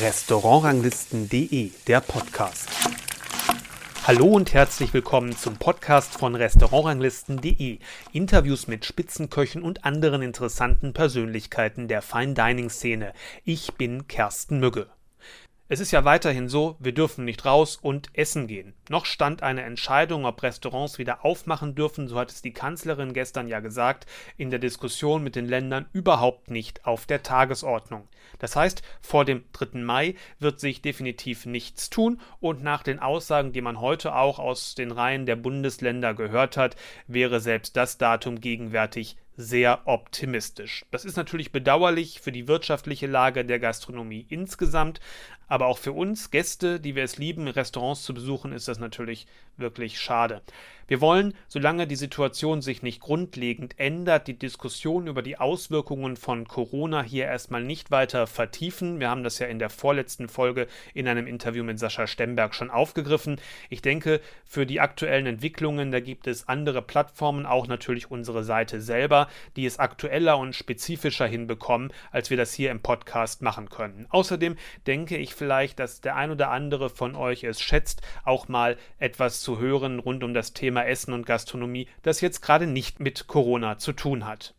Restaurantranglisten.de, der Podcast. Hallo und herzlich willkommen zum Podcast von Restaurantranglisten.de. Interviews mit Spitzenköchen und anderen interessanten Persönlichkeiten der Fine Dining Szene. Ich bin Kersten Mügge. Es ist ja weiterhin so, wir dürfen nicht raus und essen gehen. Noch stand eine Entscheidung, ob Restaurants wieder aufmachen dürfen, so hat es die Kanzlerin gestern ja gesagt, in der Diskussion mit den Ländern überhaupt nicht auf der Tagesordnung. Das heißt, vor dem 3. Mai wird sich definitiv nichts tun und nach den Aussagen, die man heute auch aus den Reihen der Bundesländer gehört hat, wäre selbst das Datum gegenwärtig sehr optimistisch. Das ist natürlich bedauerlich für die wirtschaftliche Lage der Gastronomie insgesamt, aber auch für uns Gäste, die wir es lieben, Restaurants zu besuchen, ist das natürlich wirklich schade. Wir wollen, solange die Situation sich nicht grundlegend ändert, die Diskussion über die Auswirkungen von Corona hier erstmal nicht weiter vertiefen. Wir haben das ja in der vorletzten Folge in einem Interview mit Sascha Stemberg schon aufgegriffen. Ich denke, für die aktuellen Entwicklungen, da gibt es andere Plattformen, auch natürlich unsere Seite selber, die es aktueller und spezifischer hinbekommen, als wir das hier im Podcast machen können. Außerdem denke ich vielleicht, dass der ein oder andere von euch es schätzt, auch mal etwas zu hören rund um das Thema Essen und Gastronomie, das jetzt gerade nicht mit Corona zu tun hat.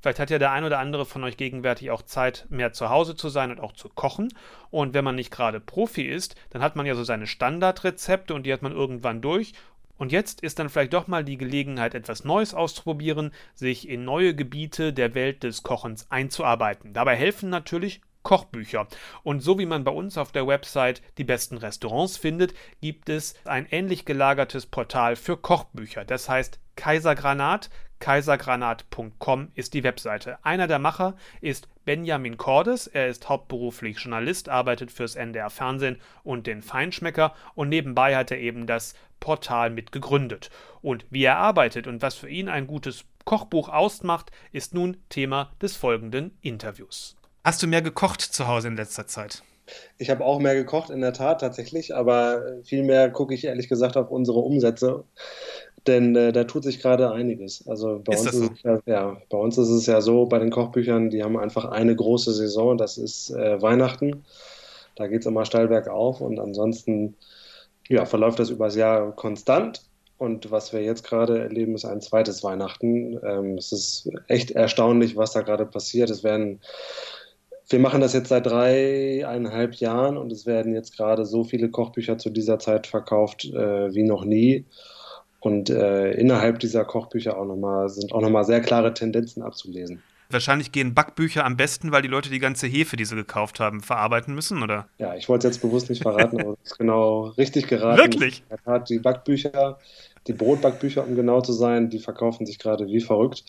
Vielleicht hat ja der ein oder andere von euch gegenwärtig auch Zeit, mehr zu Hause zu sein und auch zu kochen. Und wenn man nicht gerade Profi ist, dann hat man ja so seine Standardrezepte und die hat man irgendwann durch. Und jetzt ist dann vielleicht doch mal die Gelegenheit, etwas Neues auszuprobieren, sich in neue Gebiete der Welt des Kochens einzuarbeiten. Dabei helfen natürlich Kochbücher. Und so wie man bei uns auf der Website die besten Restaurants findet, gibt es ein ähnlich gelagertes Portal für Kochbücher. Das heißt Kaisergranat. Kaisergranat.com ist die Webseite. Einer der Macher ist Benjamin Cordes. Er ist hauptberuflich Journalist, arbeitet fürs NDR Fernsehen und den Feinschmecker und nebenbei hat er eben das Portal mitgegründet. Und wie er arbeitet und was für ihn ein gutes Kochbuch ausmacht, ist nun Thema des folgenden Interviews. Hast du mehr gekocht zu Hause in letzter Zeit? Ich habe auch mehr gekocht, in der Tat tatsächlich, aber viel mehr gucke ich ehrlich gesagt auf unsere Umsätze, denn äh, da tut sich gerade einiges. Also bei ist uns, so? ist ja, ja, bei uns ist es ja so, bei den Kochbüchern, die haben einfach eine große Saison, das ist äh, Weihnachten. Da geht es immer steil bergauf und ansonsten ja, verläuft das übers Jahr konstant. Und was wir jetzt gerade erleben, ist ein zweites Weihnachten. Ähm, es ist echt erstaunlich, was da gerade passiert. Es werden wir machen das jetzt seit dreieinhalb Jahren und es werden jetzt gerade so viele Kochbücher zu dieser Zeit verkauft äh, wie noch nie. Und äh, innerhalb dieser Kochbücher auch noch mal, sind auch nochmal sehr klare Tendenzen abzulesen. Wahrscheinlich gehen Backbücher am besten, weil die Leute die ganze Hefe, die sie gekauft haben, verarbeiten müssen, oder? Ja, ich wollte es jetzt bewusst nicht verraten, aber es ist genau richtig geraten. Wirklich? Die Backbücher, die Brotbackbücher, um genau zu sein, die verkaufen sich gerade wie verrückt.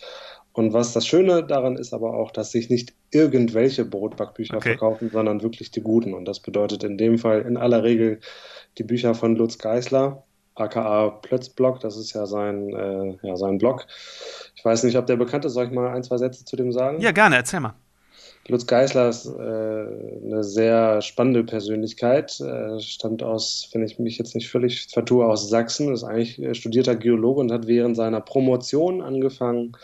Und was das Schöne daran ist aber auch, dass sich nicht irgendwelche Brotbackbücher okay. verkaufen, sondern wirklich die guten. Und das bedeutet in dem Fall in aller Regel die Bücher von Lutz Geisler, aka Plötzblock, das ist ja sein, äh, ja sein Blog. Ich weiß nicht, ob der bekannt ist, soll ich mal ein, zwei Sätze zu dem sagen? Ja, gerne, erzähl mal. Lutz Geisler ist äh, eine sehr spannende Persönlichkeit, äh, stammt aus, wenn ich mich jetzt nicht völlig vertue, aus Sachsen, ist eigentlich äh, studierter Geologe und hat während seiner Promotion angefangen,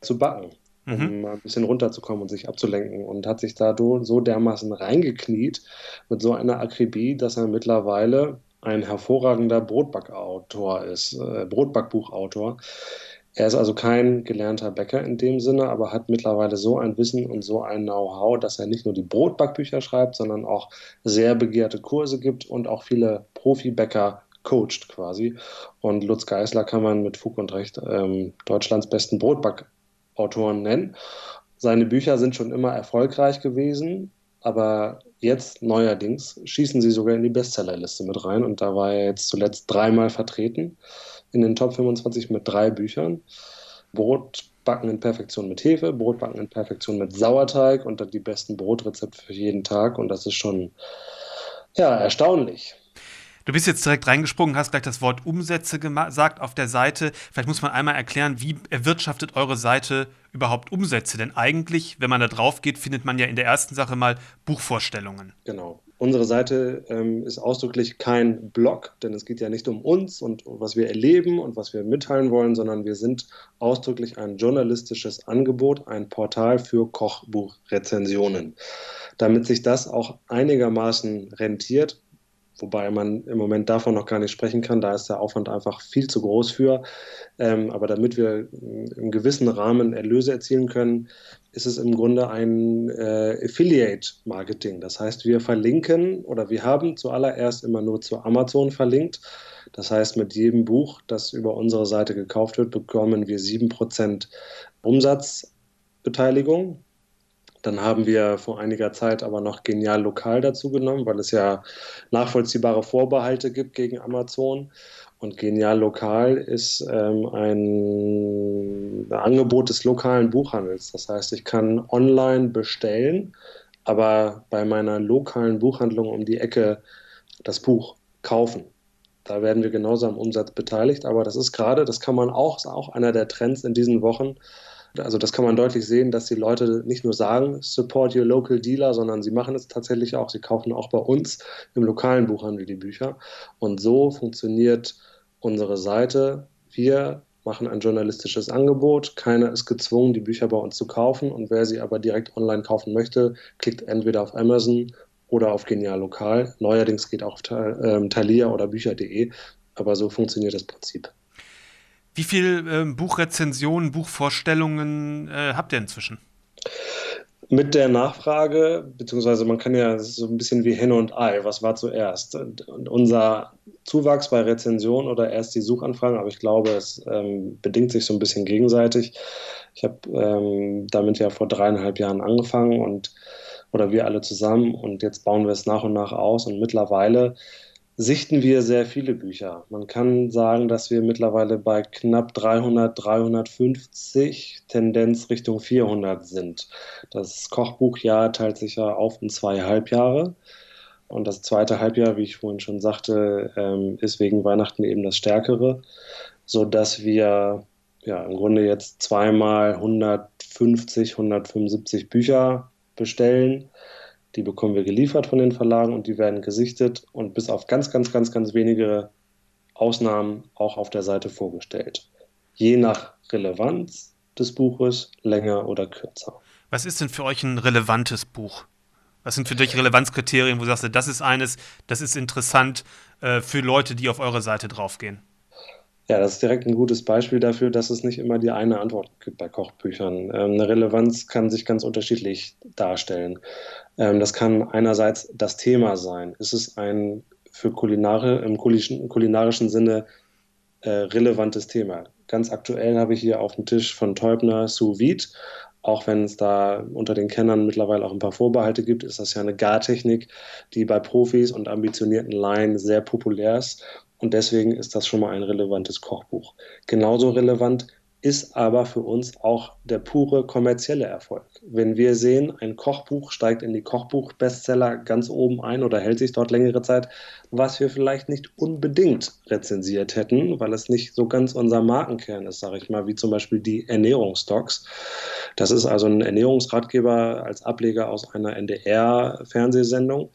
zu backen, um mhm. ein bisschen runterzukommen und sich abzulenken. Und hat sich da so dermaßen reingekniet mit so einer Akribie, dass er mittlerweile ein hervorragender Brotbackautor ist, äh, Brotbackbuchautor. Er ist also kein gelernter Bäcker in dem Sinne, aber hat mittlerweile so ein Wissen und so ein Know-how, dass er nicht nur die Brotbackbücher schreibt, sondern auch sehr begehrte Kurse gibt und auch viele Profibäcker coacht quasi. Und Lutz Geisler kann man mit Fug und Recht ähm, Deutschlands besten Brotback Autoren nennen. Seine Bücher sind schon immer erfolgreich gewesen, aber jetzt neuerdings schießen sie sogar in die Bestsellerliste mit rein und da war er jetzt zuletzt dreimal vertreten in den Top 25 mit drei Büchern. Brotbacken in Perfektion mit Hefe, Brotbacken in Perfektion mit Sauerteig und dann die besten Brotrezepte für jeden Tag und das ist schon ja, erstaunlich. Du bist jetzt direkt reingesprungen, hast gleich das Wort Umsätze gesagt auf der Seite. Vielleicht muss man einmal erklären, wie erwirtschaftet eure Seite überhaupt Umsätze? Denn eigentlich, wenn man da drauf geht, findet man ja in der ersten Sache mal Buchvorstellungen. Genau. Unsere Seite ähm, ist ausdrücklich kein Blog, denn es geht ja nicht um uns und was wir erleben und was wir mitteilen wollen, sondern wir sind ausdrücklich ein journalistisches Angebot, ein Portal für Kochbuchrezensionen. damit sich das auch einigermaßen rentiert, wobei man im Moment davon noch gar nicht sprechen kann, da ist der Aufwand einfach viel zu groß für. Ähm, aber damit wir im gewissen Rahmen Erlöse erzielen können, ist es im Grunde ein äh, Affiliate-Marketing. Das heißt, wir verlinken oder wir haben zuallererst immer nur zu Amazon verlinkt. Das heißt, mit jedem Buch, das über unsere Seite gekauft wird, bekommen wir 7% Umsatzbeteiligung. Dann haben wir vor einiger Zeit aber noch Genial Lokal dazu genommen, weil es ja nachvollziehbare Vorbehalte gibt gegen Amazon. Und Genial Lokal ist ähm, ein Angebot des lokalen Buchhandels. Das heißt, ich kann online bestellen, aber bei meiner lokalen Buchhandlung um die Ecke das Buch kaufen. Da werden wir genauso am Umsatz beteiligt, aber das ist gerade, das kann man auch, ist auch einer der Trends in diesen Wochen, also das kann man deutlich sehen, dass die Leute nicht nur sagen, support your local dealer, sondern sie machen es tatsächlich auch. Sie kaufen auch bei uns im lokalen Buchhandel die Bücher. Und so funktioniert unsere Seite. Wir machen ein journalistisches Angebot. Keiner ist gezwungen, die Bücher bei uns zu kaufen. Und wer sie aber direkt online kaufen möchte, klickt entweder auf Amazon oder auf Genial Lokal. Neuerdings geht auch auf ähm, Thalia oder Bücher.de. Aber so funktioniert das Prinzip. Wie viele äh, Buchrezensionen, Buchvorstellungen äh, habt ihr inzwischen? Mit der Nachfrage, beziehungsweise man kann ja so ein bisschen wie Henne und Ei, was war zuerst? Und unser Zuwachs bei Rezensionen oder erst die Suchanfragen, aber ich glaube, es ähm, bedingt sich so ein bisschen gegenseitig. Ich habe ähm, damit ja vor dreieinhalb Jahren angefangen und oder wir alle zusammen und jetzt bauen wir es nach und nach aus und mittlerweile sichten wir sehr viele Bücher. Man kann sagen, dass wir mittlerweile bei knapp 300, 350, Tendenz Richtung 400 sind. Das Kochbuchjahr teilt sich ja auf in zwei Halbjahre. Und das zweite Halbjahr, wie ich vorhin schon sagte, ähm, ist wegen Weihnachten eben das stärkere, sodass wir ja im Grunde jetzt zweimal 150, 175 Bücher bestellen die bekommen wir geliefert von den Verlagen und die werden gesichtet und bis auf ganz, ganz, ganz, ganz wenige Ausnahmen auch auf der Seite vorgestellt. Je nach Relevanz des Buches länger oder kürzer. Was ist denn für euch ein relevantes Buch? Was sind für dich Relevanzkriterien, wo du sagst, das ist eines, das ist interessant äh, für Leute, die auf eure Seite draufgehen? Ja, das ist direkt ein gutes Beispiel dafür, dass es nicht immer die eine Antwort gibt bei Kochbüchern. Ähm, eine Relevanz kann sich ganz unterschiedlich darstellen. Ähm, das kann einerseits das Thema sein. Ist es ein für Kulinare, im kulinarischen Sinne äh, relevantes Thema? Ganz aktuell habe ich hier auf dem Tisch von Teubner Sous Vide. Auch wenn es da unter den Kennern mittlerweile auch ein paar Vorbehalte gibt, ist das ja eine Gartechnik, die bei Profis und ambitionierten Laien sehr populär ist und deswegen ist das schon mal ein relevantes Kochbuch. Genauso relevant ist aber für uns auch der pure kommerzielle Erfolg. Wenn wir sehen, ein Kochbuch steigt in die Kochbuch-Bestseller ganz oben ein oder hält sich dort längere Zeit, was wir vielleicht nicht unbedingt rezensiert hätten, weil es nicht so ganz unser Markenkern ist, sage ich mal, wie zum Beispiel die Ernährungsstocks. Das ist also ein Ernährungsratgeber als Ableger aus einer NDR-Fernsehsendung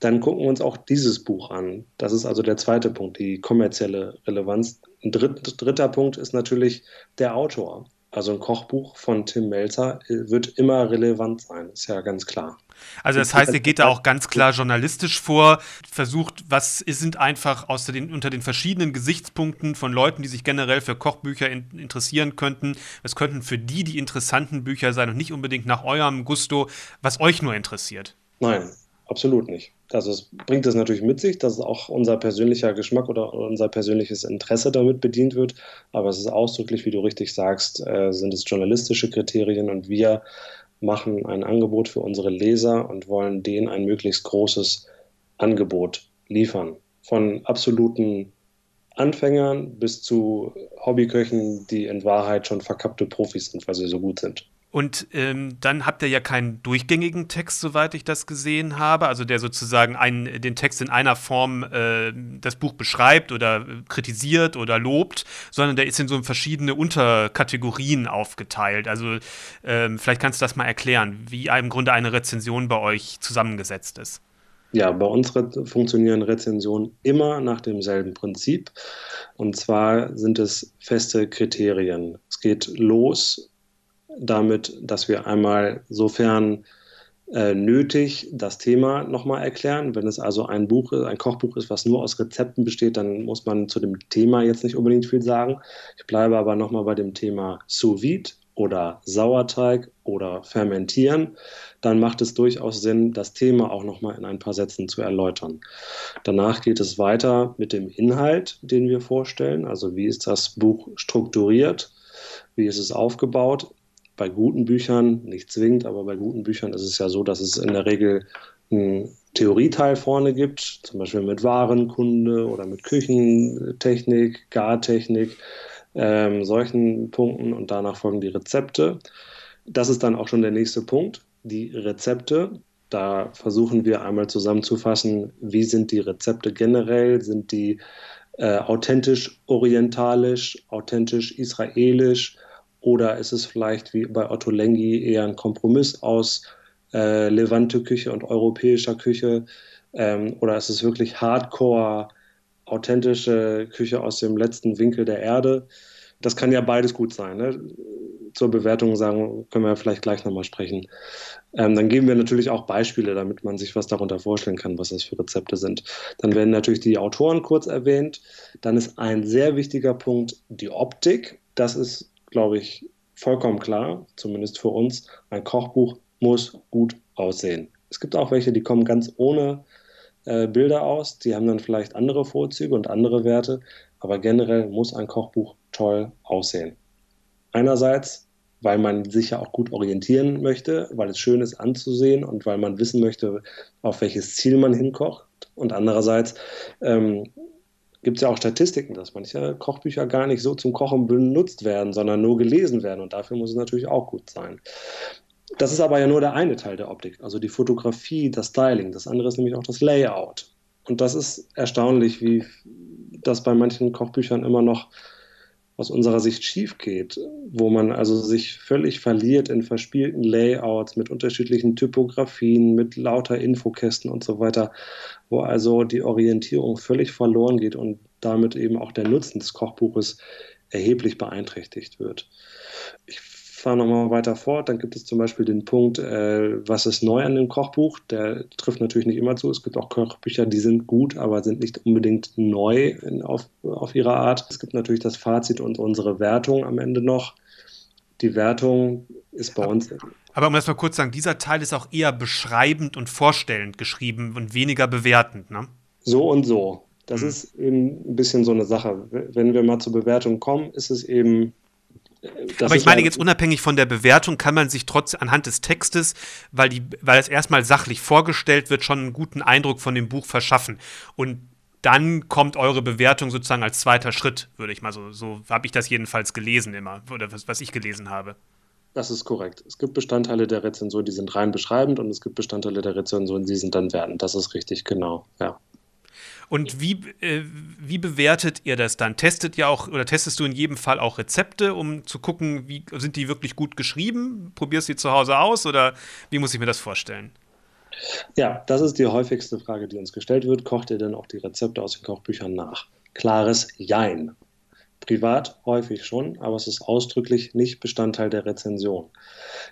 dann gucken wir uns auch dieses Buch an. Das ist also der zweite Punkt, die kommerzielle Relevanz. Ein dritt, dritter Punkt ist natürlich der Autor. Also ein Kochbuch von Tim Melzer äh, wird immer relevant sein, ist ja ganz klar. Also das heißt, ihr geht da auch ganz klar journalistisch vor, versucht, was sind einfach aus den, unter den verschiedenen Gesichtspunkten von Leuten, die sich generell für Kochbücher in, interessieren könnten, was könnten für die die interessanten Bücher sein und nicht unbedingt nach eurem Gusto, was euch nur interessiert. Nein, absolut nicht. Also es bringt es natürlich mit sich, dass auch unser persönlicher Geschmack oder unser persönliches Interesse damit bedient wird. Aber es ist ausdrücklich, wie du richtig sagst, äh, sind es journalistische Kriterien und wir machen ein Angebot für unsere Leser und wollen denen ein möglichst großes Angebot liefern. Von absoluten Anfängern bis zu Hobbyköchen, die in Wahrheit schon verkappte Profis sind, weil sie so gut sind. Und ähm, dann habt ihr ja keinen durchgängigen Text, soweit ich das gesehen habe, also der sozusagen einen, den Text in einer Form äh, das Buch beschreibt oder kritisiert oder lobt, sondern der ist in so verschiedene Unterkategorien aufgeteilt. Also ähm, vielleicht kannst du das mal erklären, wie im Grunde eine Rezension bei euch zusammengesetzt ist. Ja, bei uns re funktionieren Rezensionen immer nach demselben Prinzip. Und zwar sind es feste Kriterien. Es geht los damit, dass wir einmal, sofern äh, nötig das Thema nochmal erklären. Wenn es also ein Buch, ein Kochbuch ist, was nur aus Rezepten besteht, dann muss man zu dem Thema jetzt nicht unbedingt viel sagen. Ich bleibe aber nochmal bei dem Thema Sous Vide oder Sauerteig oder Fermentieren. Dann macht es durchaus Sinn, das Thema auch nochmal in ein paar Sätzen zu erläutern. Danach geht es weiter mit dem Inhalt, den wir vorstellen. Also wie ist das Buch strukturiert? Wie ist es aufgebaut? Bei guten Büchern, nicht zwingend, aber bei guten Büchern ist es ja so, dass es in der Regel einen Theorieteil vorne gibt, zum Beispiel mit Warenkunde oder mit Küchentechnik, Gartechnik, ähm, solchen Punkten und danach folgen die Rezepte. Das ist dann auch schon der nächste Punkt, die Rezepte. Da versuchen wir einmal zusammenzufassen, wie sind die Rezepte generell, sind die äh, authentisch orientalisch, authentisch israelisch, oder ist es vielleicht wie bei Otto Lengi eher ein Kompromiss aus äh, Levante-Küche und europäischer Küche? Ähm, oder ist es wirklich Hardcore, authentische Küche aus dem letzten Winkel der Erde? Das kann ja beides gut sein. Ne? Zur Bewertung sagen, können wir vielleicht gleich nochmal sprechen. Ähm, dann geben wir natürlich auch Beispiele, damit man sich was darunter vorstellen kann, was das für Rezepte sind. Dann werden natürlich die Autoren kurz erwähnt. Dann ist ein sehr wichtiger Punkt die Optik. Das ist glaube ich, vollkommen klar, zumindest für uns, ein Kochbuch muss gut aussehen. Es gibt auch welche, die kommen ganz ohne äh, Bilder aus, die haben dann vielleicht andere Vorzüge und andere Werte, aber generell muss ein Kochbuch toll aussehen. Einerseits, weil man sich ja auch gut orientieren möchte, weil es schön ist anzusehen und weil man wissen möchte, auf welches Ziel man hinkocht. Und andererseits, ähm, gibt es ja auch Statistiken, dass manche Kochbücher gar nicht so zum Kochen benutzt werden, sondern nur gelesen werden. Und dafür muss es natürlich auch gut sein. Das ist aber ja nur der eine Teil der Optik, also die Fotografie, das Styling. Das andere ist nämlich auch das Layout. Und das ist erstaunlich, wie das bei manchen Kochbüchern immer noch aus unserer Sicht schief geht, wo man also sich völlig verliert in verspielten Layouts mit unterschiedlichen Typografien, mit lauter Infokästen und so weiter, wo also die Orientierung völlig verloren geht und damit eben auch der Nutzen des Kochbuches erheblich beeinträchtigt wird. Ich fahre nochmal weiter fort. Dann gibt es zum Beispiel den Punkt, äh, was ist neu an dem Kochbuch? Der trifft natürlich nicht immer zu. Es gibt auch Kochbücher, die sind gut, aber sind nicht unbedingt neu in, auf, auf ihre Art. Es gibt natürlich das Fazit und unsere Wertung am Ende noch. Die Wertung ist bei uns. Aber um das mal kurz zu sagen, dieser Teil ist auch eher beschreibend und vorstellend geschrieben und weniger bewertend, ne? So und so. Das hm. ist eben ein bisschen so eine Sache. Wenn wir mal zur Bewertung kommen, ist es eben das Aber ich meine, jetzt unabhängig von der Bewertung kann man sich trotz anhand des Textes, weil, die, weil es erstmal sachlich vorgestellt wird, schon einen guten Eindruck von dem Buch verschaffen. Und dann kommt eure Bewertung sozusagen als zweiter Schritt, würde ich mal so, so habe ich das jedenfalls gelesen immer, oder was, was ich gelesen habe. Das ist korrekt. Es gibt Bestandteile der Rezension, die sind rein beschreibend und es gibt Bestandteile der Rezension, die sind dann wertend. Das ist richtig, genau, ja. Und wie, äh, wie bewertet ihr das dann? Testet ihr auch oder testest du in jedem Fall auch Rezepte, um zu gucken, wie sind die wirklich gut geschrieben? Probierst du die zu Hause aus oder wie muss ich mir das vorstellen? Ja, das ist die häufigste Frage, die uns gestellt wird. Kocht ihr denn auch die Rezepte aus den Kochbüchern nach? Klares Jein. Privat häufig schon, aber es ist ausdrücklich nicht Bestandteil der Rezension.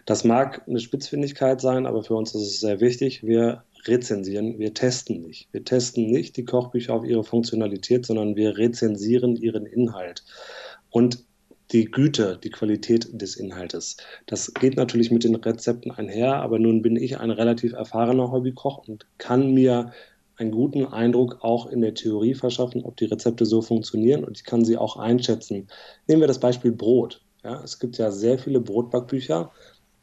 Das mag eine Spitzfindigkeit sein, aber für uns ist es sehr wichtig. Wir rezensieren, wir testen nicht. Wir testen nicht die Kochbücher auf ihre Funktionalität, sondern wir rezensieren ihren Inhalt und die Güte, die Qualität des Inhaltes. Das geht natürlich mit den Rezepten einher, aber nun bin ich ein relativ erfahrener Hobbykoch und kann mir einen guten Eindruck auch in der Theorie verschaffen, ob die Rezepte so funktionieren und ich kann sie auch einschätzen. Nehmen wir das Beispiel Brot. Ja, es gibt ja sehr viele Brotbackbücher,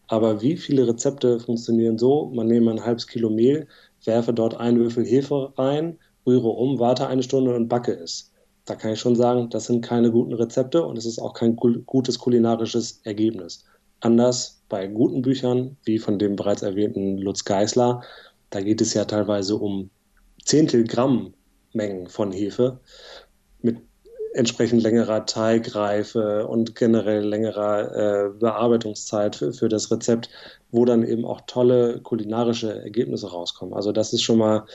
aber wie viele Rezepte funktionieren so? Man nehme ein halbes Kilo Mehl, werfe dort einen Würfel Hefe rein, rühre um, warte eine Stunde und backe es. Da kann ich schon sagen, das sind keine guten Rezepte und es ist auch kein gutes kulinarisches Ergebnis. Anders bei guten Büchern, wie von dem bereits erwähnten Lutz Geisler, da geht es ja teilweise um Zehntel Gramm Mengen von Hefe entsprechend längerer Teigreife und generell längerer äh, Bearbeitungszeit für, für, das Rezept, wo dann eben auch tolle kulinarische Ergebnisse rauskommen. Also das ist schon mal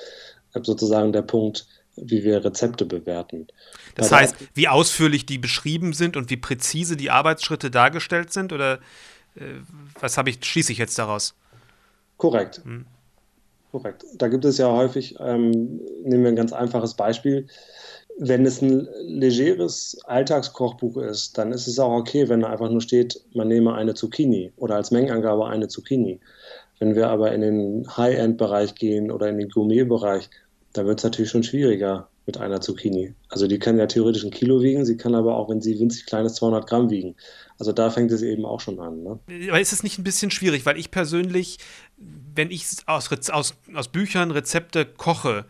sozusagen der Punkt, wie wir Rezepte bewerten. Das Bei heißt, wie ausführlich die beschrieben sind und wie präzise die Arbeitsschritte dargestellt sind oder äh, was habe ich schließe ich jetzt daraus? Korrekt. Hm. Korrekt. Da gibt es ja häufig, ähm, nehmen wir ein ganz einfaches Beispiel, wenn es ein legeres Alltagskochbuch ist, dann ist es auch okay, wenn da einfach nur steht, man nehme eine Zucchini oder als Mengenangabe eine Zucchini. Wenn wir aber in den High-End-Bereich gehen oder in den Gourmet-Bereich, da wird es natürlich schon schwieriger mit einer Zucchini. Also die kann ja theoretisch ein Kilo wiegen, sie kann aber auch, wenn sie winzig klein ist, 200 Gramm wiegen. Also da fängt es eben auch schon an. Ne? Aber ist es nicht ein bisschen schwierig, weil ich persönlich, wenn ich aus, aus, aus Büchern Rezepte koche,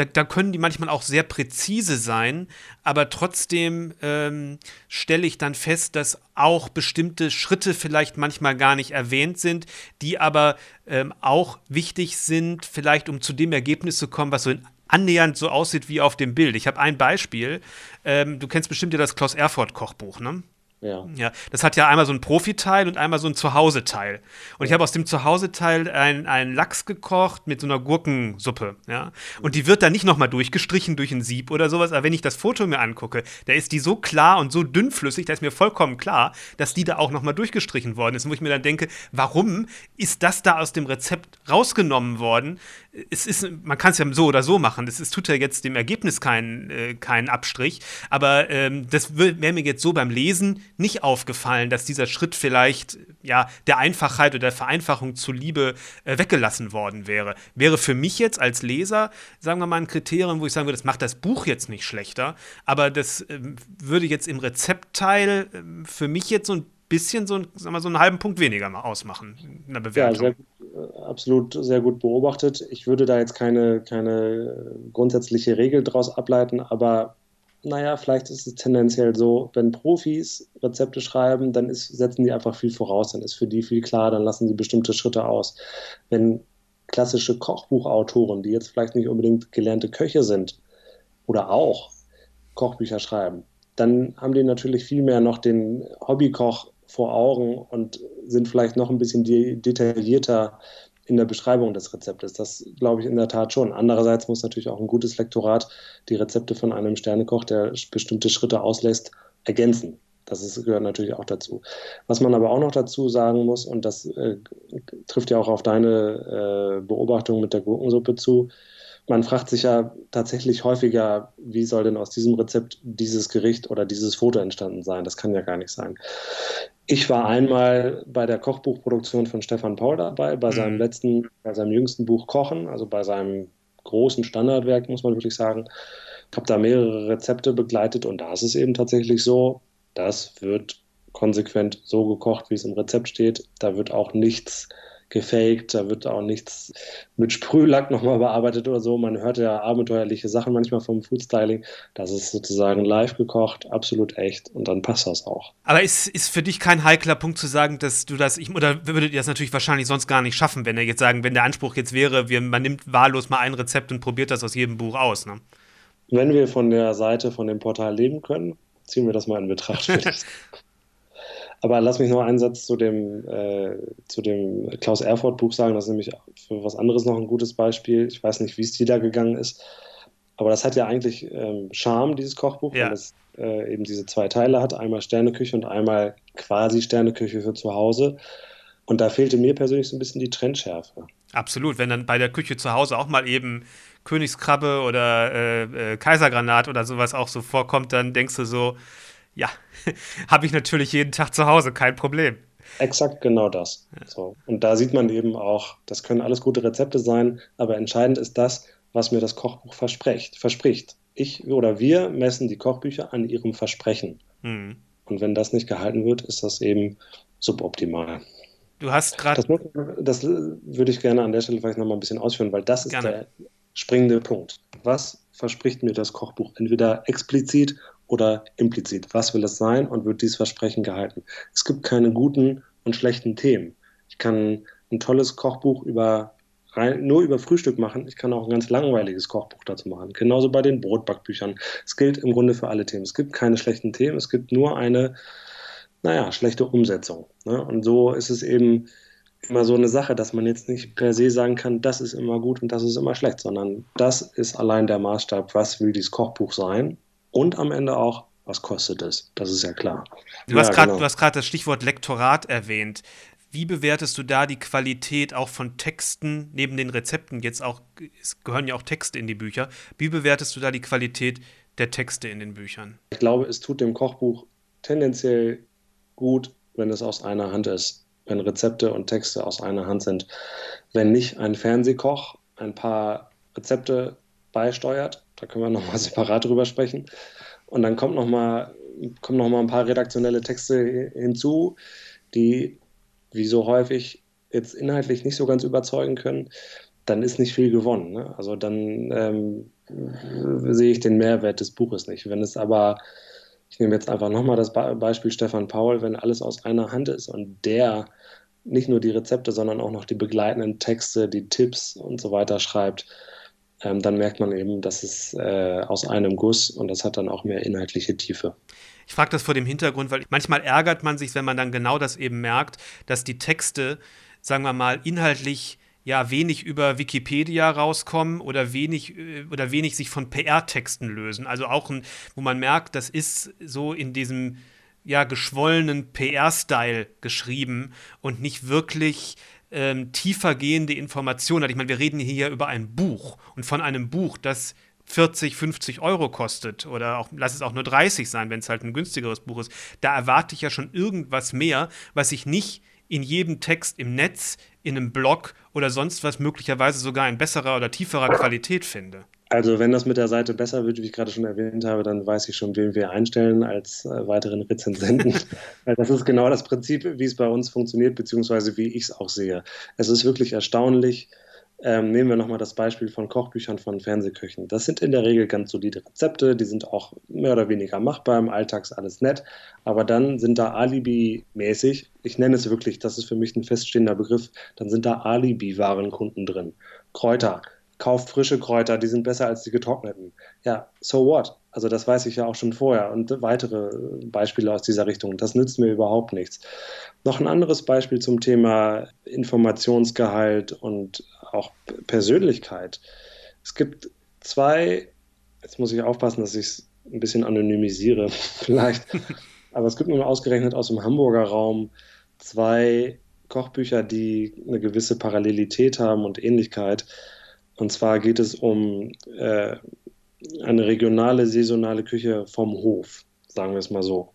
da, da, können die manchmal auch sehr präzise sein, aber trotzdem ähm, stelle ich dann fest, dass auch bestimmte Schritte vielleicht manchmal gar nicht erwähnt sind, die aber ähm, auch wichtig sind, vielleicht um zu dem Ergebnis zu kommen, was so in annähernd so aussieht wie auf dem Bild. Ich habe ein Beispiel. Ähm, du kennst bestimmt ja das Klaus Erfurt Kochbuch, ne? Ja. ja. Das hat ja einmal so ein Profiteil und einmal so ein Zuhause-Teil. Und ich habe aus dem Zuhause-Teil einen Lachs gekocht mit so einer Gurkensuppe. Ja. Und die wird dann nicht nochmal durchgestrichen durch ein Sieb oder sowas. Aber wenn ich das Foto mir angucke, da ist die so klar und so dünnflüssig, da ist mir vollkommen klar, dass die da auch nochmal durchgestrichen worden ist. Wo ich mir dann denke, warum ist das da aus dem Rezept rausgenommen worden? Es ist, man kann es ja so oder so machen. Das ist, tut ja jetzt dem Ergebnis keinen, äh, keinen Abstrich. Aber ähm, das wäre mir jetzt so beim Lesen nicht aufgefallen, dass dieser Schritt vielleicht ja der Einfachheit oder der Vereinfachung zuliebe äh, weggelassen worden wäre. Wäre für mich jetzt als Leser, sagen wir mal, ein Kriterium, wo ich sagen würde, das macht das Buch jetzt nicht schlechter, aber das äh, würde jetzt im Rezeptteil äh, für mich jetzt so ein bisschen so, sagen wir, so einen halben Punkt weniger ausmachen in der Bewertung. Ja, sehr, äh, absolut sehr gut beobachtet. Ich würde da jetzt keine, keine grundsätzliche Regel draus ableiten, aber naja, vielleicht ist es tendenziell so, wenn Profis Rezepte schreiben, dann ist, setzen die einfach viel voraus, dann ist für die viel klar, dann lassen sie bestimmte Schritte aus. Wenn klassische Kochbuchautoren, die jetzt vielleicht nicht unbedingt gelernte Köche sind oder auch Kochbücher schreiben, dann haben die natürlich viel mehr noch den Hobbykoch vor Augen und sind vielleicht noch ein bisschen detaillierter in der Beschreibung des Rezeptes. Das glaube ich in der Tat schon. Andererseits muss natürlich auch ein gutes Lektorat die Rezepte von einem Sternekoch, der bestimmte Schritte auslässt, ergänzen. Das ist, gehört natürlich auch dazu. Was man aber auch noch dazu sagen muss, und das äh, trifft ja auch auf deine äh, Beobachtung mit der Gurkensuppe zu, man fragt sich ja tatsächlich häufiger, wie soll denn aus diesem Rezept dieses Gericht oder dieses Foto entstanden sein? Das kann ja gar nicht sein. Ich war einmal bei der Kochbuchproduktion von Stefan Paul dabei, bei seinem mhm. letzten, bei seinem jüngsten Buch Kochen, also bei seinem großen Standardwerk, muss man wirklich sagen. Ich habe da mehrere Rezepte begleitet und da ist es eben tatsächlich so, das wird konsequent so gekocht, wie es im Rezept steht. Da wird auch nichts gefaked, da wird auch nichts mit Sprühlack nochmal bearbeitet oder so. Man hört ja abenteuerliche Sachen manchmal vom Foodstyling. Das ist sozusagen live gekocht, absolut echt und dann passt das auch. Aber ist, ist für dich kein heikler Punkt zu sagen, dass du das, ich, oder würdet ihr das natürlich wahrscheinlich sonst gar nicht schaffen, wenn ihr jetzt sagen, wenn der Anspruch jetzt wäre, wir, man nimmt wahllos mal ein Rezept und probiert das aus jedem Buch aus, ne? Wenn wir von der Seite, von dem Portal leben können, ziehen wir das mal in Betracht. Aber lass mich noch einen Satz zu dem, äh, zu dem Klaus Erfurt Buch sagen. Das ist nämlich für was anderes noch ein gutes Beispiel. Ich weiß nicht, wie es dir da gegangen ist. Aber das hat ja eigentlich ähm, Charme, dieses Kochbuch, ja. weil es äh, eben diese zwei Teile hat. Einmal Sterneküche und einmal quasi Sterneküche für zu Hause. Und da fehlte mir persönlich so ein bisschen die Trendschärfe. Absolut. Wenn dann bei der Küche zu Hause auch mal eben Königskrabbe oder äh, äh Kaisergranat oder sowas auch so vorkommt, dann denkst du so, ja, habe ich natürlich jeden Tag zu Hause, kein Problem. Exakt genau das. So. Und da sieht man eben auch, das können alles gute Rezepte sein, aber entscheidend ist das, was mir das Kochbuch verspricht. verspricht. Ich oder wir messen die Kochbücher an ihrem Versprechen. Mhm. Und wenn das nicht gehalten wird, ist das eben suboptimal. Du hast gerade. Das, das, würde ich gerne an der Stelle vielleicht nochmal ein bisschen ausführen, weil das ist gerne. der springende Punkt. Was verspricht mir das Kochbuch? Entweder explizit oder implizit. Was will es sein und wird dieses Versprechen gehalten? Es gibt keine guten und schlechten Themen. Ich kann ein tolles Kochbuch über rein, nur über Frühstück machen. Ich kann auch ein ganz langweiliges Kochbuch dazu machen. Genauso bei den Brotbackbüchern. Es gilt im Grunde für alle Themen. Es gibt keine schlechten Themen. Es gibt nur eine, naja, schlechte Umsetzung. Ne? Und so ist es eben immer so eine Sache, dass man jetzt nicht per se sagen kann, das ist immer gut und das ist immer schlecht, sondern das ist allein der Maßstab, was will dieses Kochbuch sein und am Ende auch, was kostet es? Das ist ja klar. Du hast gerade genau. das Stichwort Lektorat erwähnt. Wie bewertest du da die Qualität auch von Texten neben den Rezepten? Jetzt auch, es gehören ja auch Texte in die Bücher. Wie bewertest du da die Qualität der Texte in den Büchern? Ich glaube, es tut dem Kochbuch tendenziell gut, wenn es aus einer Hand ist, wenn Rezepte und Texte aus einer Hand sind. Wenn nicht ein Fernsehkoch ein paar Rezepte beisteuert, da können wir nochmal separat drüber sprechen. Und dann kommt nochmal kommen noch mal ein paar redaktionelle Texte hinzu, die wie so häufig jetzt inhaltlich nicht so ganz überzeugen können, dann ist nicht viel gewonnen. Ne? Also dann ähm, sehe ich den Mehrwert des Buches nicht. Wenn es aber, ich nehme jetzt einfach nochmal das Beispiel Stefan Paul, wenn alles aus einer Hand ist und der nicht nur die Rezepte, sondern auch noch die begleitenden Texte, die Tipps und so weiter schreibt, ähm, dann merkt man eben, dass es äh, aus einem Guss und das hat dann auch mehr inhaltliche Tiefe. Ich frage das vor dem Hintergrund, weil manchmal ärgert man sich, wenn man dann genau das eben merkt, dass die Texte, sagen wir mal, inhaltlich ja wenig über Wikipedia rauskommen oder wenig äh, oder wenig sich von PR-Texten lösen. Also auch ein, wo man merkt, das ist so in diesem ja geschwollenen PR-Style geschrieben und nicht wirklich ähm, tiefer gehende Informationen hat. Ich meine, wir reden hier über ein Buch und von einem Buch, das 40, 50 Euro kostet oder auch, lass es auch nur 30 sein, wenn es halt ein günstigeres Buch ist. Da erwarte ich ja schon irgendwas mehr, was ich nicht in jedem Text im Netz, in einem Blog oder sonst was möglicherweise sogar in besserer oder tieferer Qualität finde. Also wenn das mit der Seite besser wird, wie ich gerade schon erwähnt habe, dann weiß ich schon, wen wir einstellen als äh, weiteren Rezensenten. Weil das ist genau das Prinzip, wie es bei uns funktioniert, beziehungsweise wie ich es auch sehe. Es ist wirklich erstaunlich. Ähm, nehmen wir nochmal das Beispiel von Kochbüchern von Fernsehköchen. Das sind in der Regel ganz solide Rezepte, die sind auch mehr oder weniger machbar, im Alltag ist alles nett, aber dann sind da Alibi-mäßig, ich nenne es wirklich, das ist für mich ein feststehender Begriff, dann sind da Alibi-Warenkunden drin. Kräuter, kauft frische Kräuter, die sind besser als die getrockneten. Ja, so what? Also das weiß ich ja auch schon vorher und weitere Beispiele aus dieser Richtung. Das nützt mir überhaupt nichts. Noch ein anderes Beispiel zum Thema Informationsgehalt und auch Persönlichkeit. Es gibt zwei, jetzt muss ich aufpassen, dass ich es ein bisschen anonymisiere vielleicht, aber es gibt nur ausgerechnet aus dem Hamburger Raum zwei Kochbücher, die eine gewisse Parallelität haben und Ähnlichkeit. Und zwar geht es um äh, eine regionale, saisonale Küche vom Hof, sagen wir es mal so.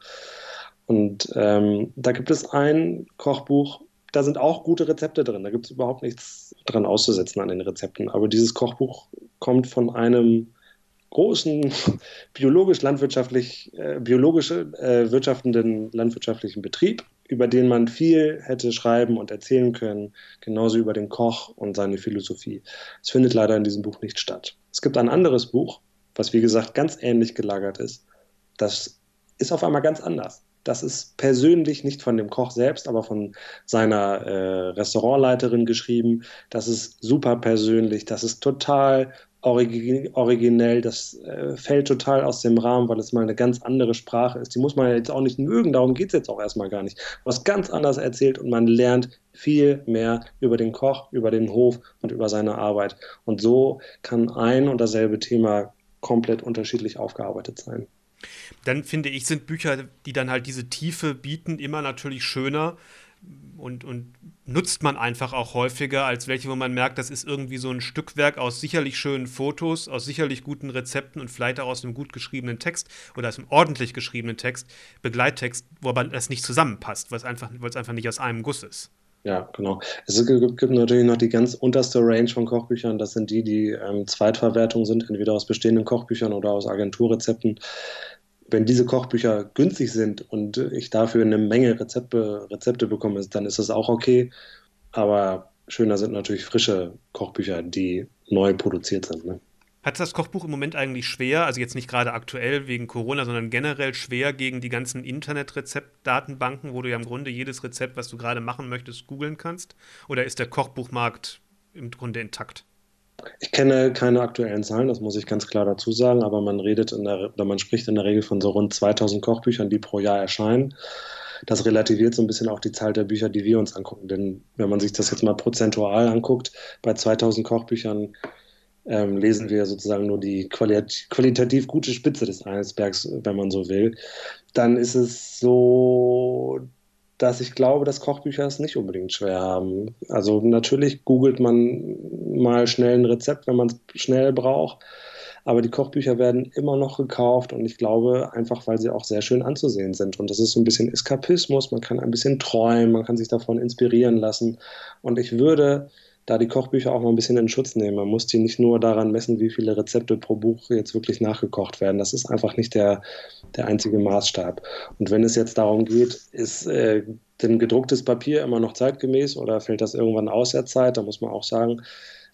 Und ähm, da gibt es ein Kochbuch, da sind auch gute Rezepte drin. Da gibt es überhaupt nichts dran auszusetzen an den Rezepten. Aber dieses Kochbuch kommt von einem großen biologisch-landwirtschaftlich, äh, biologisch äh, wirtschaftenden landwirtschaftlichen Betrieb über den man viel hätte schreiben und erzählen können, genauso über den Koch und seine Philosophie. Es findet leider in diesem Buch nicht statt. Es gibt ein anderes Buch, was wie gesagt ganz ähnlich gelagert ist. Das ist auf einmal ganz anders. Das ist persönlich nicht von dem Koch selbst, aber von seiner äh, Restaurantleiterin geschrieben. Das ist super persönlich. Das ist total originell, das äh, fällt total aus dem Rahmen, weil es mal eine ganz andere Sprache ist. Die muss man jetzt auch nicht mögen, darum geht es jetzt auch erstmal gar nicht. Was ganz anders erzählt und man lernt viel mehr über den Koch, über den Hof und über seine Arbeit. Und so kann ein und dasselbe Thema komplett unterschiedlich aufgearbeitet sein. Dann finde ich, sind Bücher, die dann halt diese Tiefe bieten, immer natürlich schöner und, und nutzt man einfach auch häufiger als welche, wo man merkt, das ist irgendwie so ein Stückwerk aus sicherlich schönen Fotos, aus sicherlich guten Rezepten und vielleicht auch aus einem gut geschriebenen Text oder aus einem ordentlich geschriebenen Text, Begleittext, wo aber das nicht zusammenpasst, weil es einfach, einfach nicht aus einem Guss ist. Ja, genau. Es gibt, gibt, natürlich noch die ganz unterste Range von Kochbüchern. Das sind die, die ähm, Zweitverwertung sind, entweder aus bestehenden Kochbüchern oder aus Agenturrezepten wenn diese Kochbücher günstig sind und ich dafür eine Menge Rezepte, Rezepte bekomme, dann ist das auch okay. Aber schöner sind natürlich frische Kochbücher, die neu produziert sind. Ne? Hat das Kochbuch im Moment eigentlich schwer, also jetzt nicht gerade aktuell wegen Corona, sondern generell schwer gegen die ganzen Internet-Rezeptdatenbanken, wo du ja im Grunde jedes Rezept, was du gerade machen möchtest, googeln kannst? Oder ist der Kochbuchmarkt im Grunde intakt? Ich kenne keine aktuellen Zahlen, das muss ich ganz klar dazu sagen, aber man redet in der, man spricht in der Regel von so rund 2000 Kochbüchern, die pro Jahr erscheinen. Das relativiert so ein bisschen auch die Zahl der Bücher, die wir uns angucken. Denn wenn man sich das jetzt mal prozentual anguckt, bei 2000 Kochbüchern ähm, lesen wir sozusagen nur die qualit qualitativ gute Spitze des Eisbergs, wenn man so will. Dann ist es so, dass ich glaube, dass Kochbücher es nicht unbedingt schwer haben. Also natürlich googelt man mal schnell ein Rezept, wenn man es schnell braucht. Aber die Kochbücher werden immer noch gekauft und ich glaube einfach, weil sie auch sehr schön anzusehen sind. Und das ist so ein bisschen Eskapismus, man kann ein bisschen träumen, man kann sich davon inspirieren lassen. Und ich würde da die Kochbücher auch mal ein bisschen in Schutz nehmen. Man muss die nicht nur daran messen, wie viele Rezepte pro Buch jetzt wirklich nachgekocht werden. Das ist einfach nicht der, der einzige Maßstab. Und wenn es jetzt darum geht, ist äh, denn gedrucktes Papier immer noch zeitgemäß oder fällt das irgendwann aus der Zeit? Da muss man auch sagen,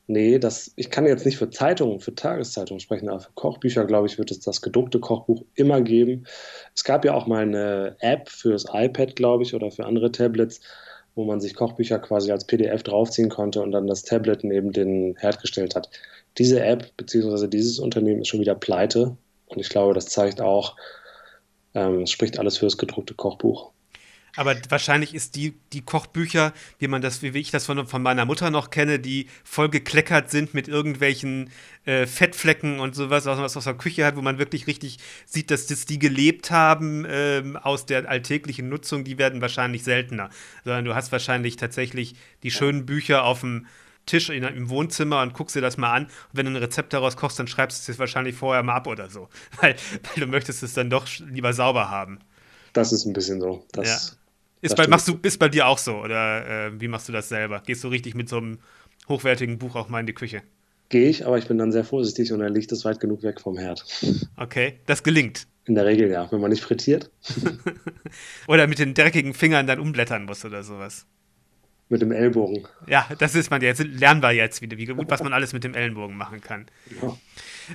nee, das, ich kann jetzt nicht für Zeitungen, für Tageszeitungen sprechen, aber für Kochbücher, glaube ich, wird es das gedruckte Kochbuch immer geben. Es gab ja auch mal eine App fürs iPad, glaube ich, oder für andere Tablets, wo man sich Kochbücher quasi als PDF draufziehen konnte und dann das Tablet neben den Herd gestellt hat. Diese App bzw. dieses Unternehmen ist schon wieder pleite und ich glaube, das zeigt auch, ähm, es spricht alles für das gedruckte Kochbuch. Aber wahrscheinlich ist die, die Kochbücher, wie man das, wie ich das von, von meiner Mutter noch kenne, die voll gekleckert sind mit irgendwelchen äh, Fettflecken und sowas, was man aus der Küche hat, wo man wirklich richtig sieht, dass das die gelebt haben ähm, aus der alltäglichen Nutzung, die werden wahrscheinlich seltener. Sondern du hast wahrscheinlich tatsächlich die schönen Bücher auf dem Tisch in, im Wohnzimmer und guckst dir das mal an. Und wenn du ein Rezept daraus kochst, dann schreibst du es wahrscheinlich vorher mal ab oder so. Weil, weil du möchtest es dann doch lieber sauber haben. Das ist ein bisschen so. Das, ja. Ist bei, machst du, ist bei dir auch so oder äh, wie machst du das selber? Gehst du richtig mit so einem hochwertigen Buch auch mal in die Küche? Gehe ich, aber ich bin dann sehr vorsichtig und dann liegt es weit genug weg vom Herd. Okay, das gelingt. In der Regel ja, wenn man nicht frittiert. oder mit den dreckigen Fingern dann umblättern muss oder sowas. Mit dem Ellbogen. Ja, das ist man jetzt. Lernen wir jetzt wieder, wie gut, was man alles mit dem Ellenbogen machen kann. Ja.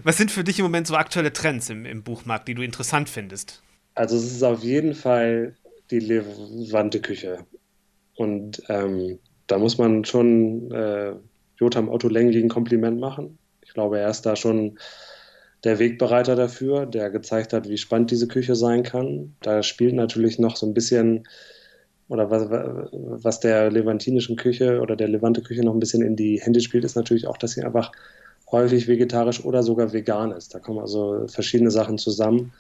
Was sind für dich im Moment so aktuelle Trends im, im Buchmarkt, die du interessant findest? Also es ist auf jeden Fall die Levante Küche. Und ähm, da muss man schon äh, Jotam Otto Lengli ein Kompliment machen. Ich glaube, er ist da schon der Wegbereiter dafür, der gezeigt hat, wie spannend diese Küche sein kann. Da spielt natürlich noch so ein bisschen, oder was, was der levantinischen Küche oder der Levante Küche noch ein bisschen in die Hände spielt, ist natürlich auch, dass sie einfach häufig vegetarisch oder sogar vegan ist. Da kommen also verschiedene Sachen zusammen.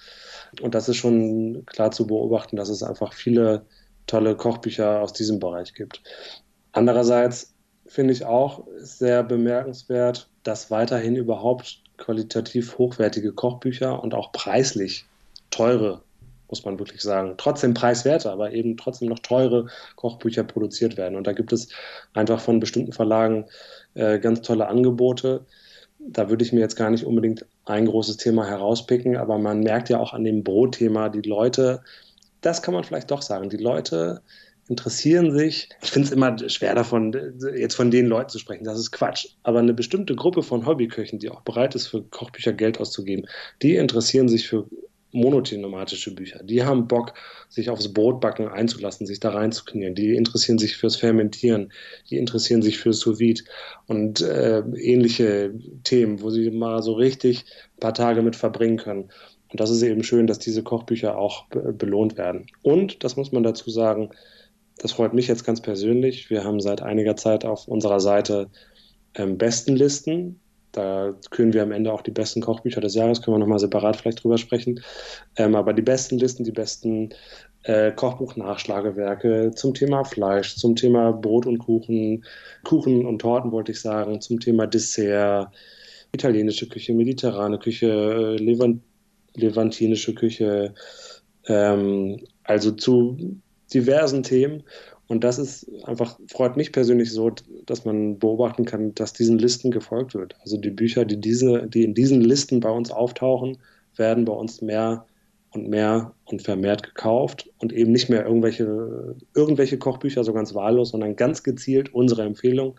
Und das ist schon klar zu beobachten, dass es einfach viele tolle Kochbücher aus diesem Bereich gibt. Andererseits finde ich auch sehr bemerkenswert, dass weiterhin überhaupt qualitativ hochwertige Kochbücher und auch preislich teure, muss man wirklich sagen, trotzdem preiswerte, aber eben trotzdem noch teure Kochbücher produziert werden. Und da gibt es einfach von bestimmten Verlagen äh, ganz tolle Angebote. Da würde ich mir jetzt gar nicht unbedingt ein großes Thema herauspicken, aber man merkt ja auch an dem Brotthema, die Leute, das kann man vielleicht doch sagen, die Leute interessieren sich. Ich finde es immer schwer davon, jetzt von den Leuten zu sprechen. Das ist Quatsch. Aber eine bestimmte Gruppe von Hobbyköchen, die auch bereit ist, für Kochbücher Geld auszugeben, die interessieren sich für monothematische Bücher. Die haben Bock, sich aufs Brotbacken einzulassen, sich da reinzuknien. Die interessieren sich fürs Fermentieren, die interessieren sich fürs Sous und äh, ähnliche Themen, wo sie mal so richtig ein paar Tage mit verbringen können. Und das ist eben schön, dass diese Kochbücher auch be belohnt werden. Und, das muss man dazu sagen, das freut mich jetzt ganz persönlich. Wir haben seit einiger Zeit auf unserer Seite ähm, Bestenlisten da küren wir am Ende auch die besten Kochbücher des Jahres, können wir nochmal separat vielleicht drüber sprechen. Ähm, aber die besten Listen, die besten äh, Kochbuch-Nachschlagewerke zum Thema Fleisch, zum Thema Brot und Kuchen, Kuchen und Torten wollte ich sagen, zum Thema Dessert, italienische Küche, mediterrane Küche, äh, Levant levantinische Küche, ähm, also zu diversen Themen. Und das ist einfach, freut mich persönlich so, dass man beobachten kann, dass diesen Listen gefolgt wird. Also die Bücher, die, diese, die in diesen Listen bei uns auftauchen, werden bei uns mehr und mehr und vermehrt gekauft und eben nicht mehr irgendwelche, irgendwelche Kochbücher so ganz wahllos, sondern ganz gezielt unsere Empfehlung.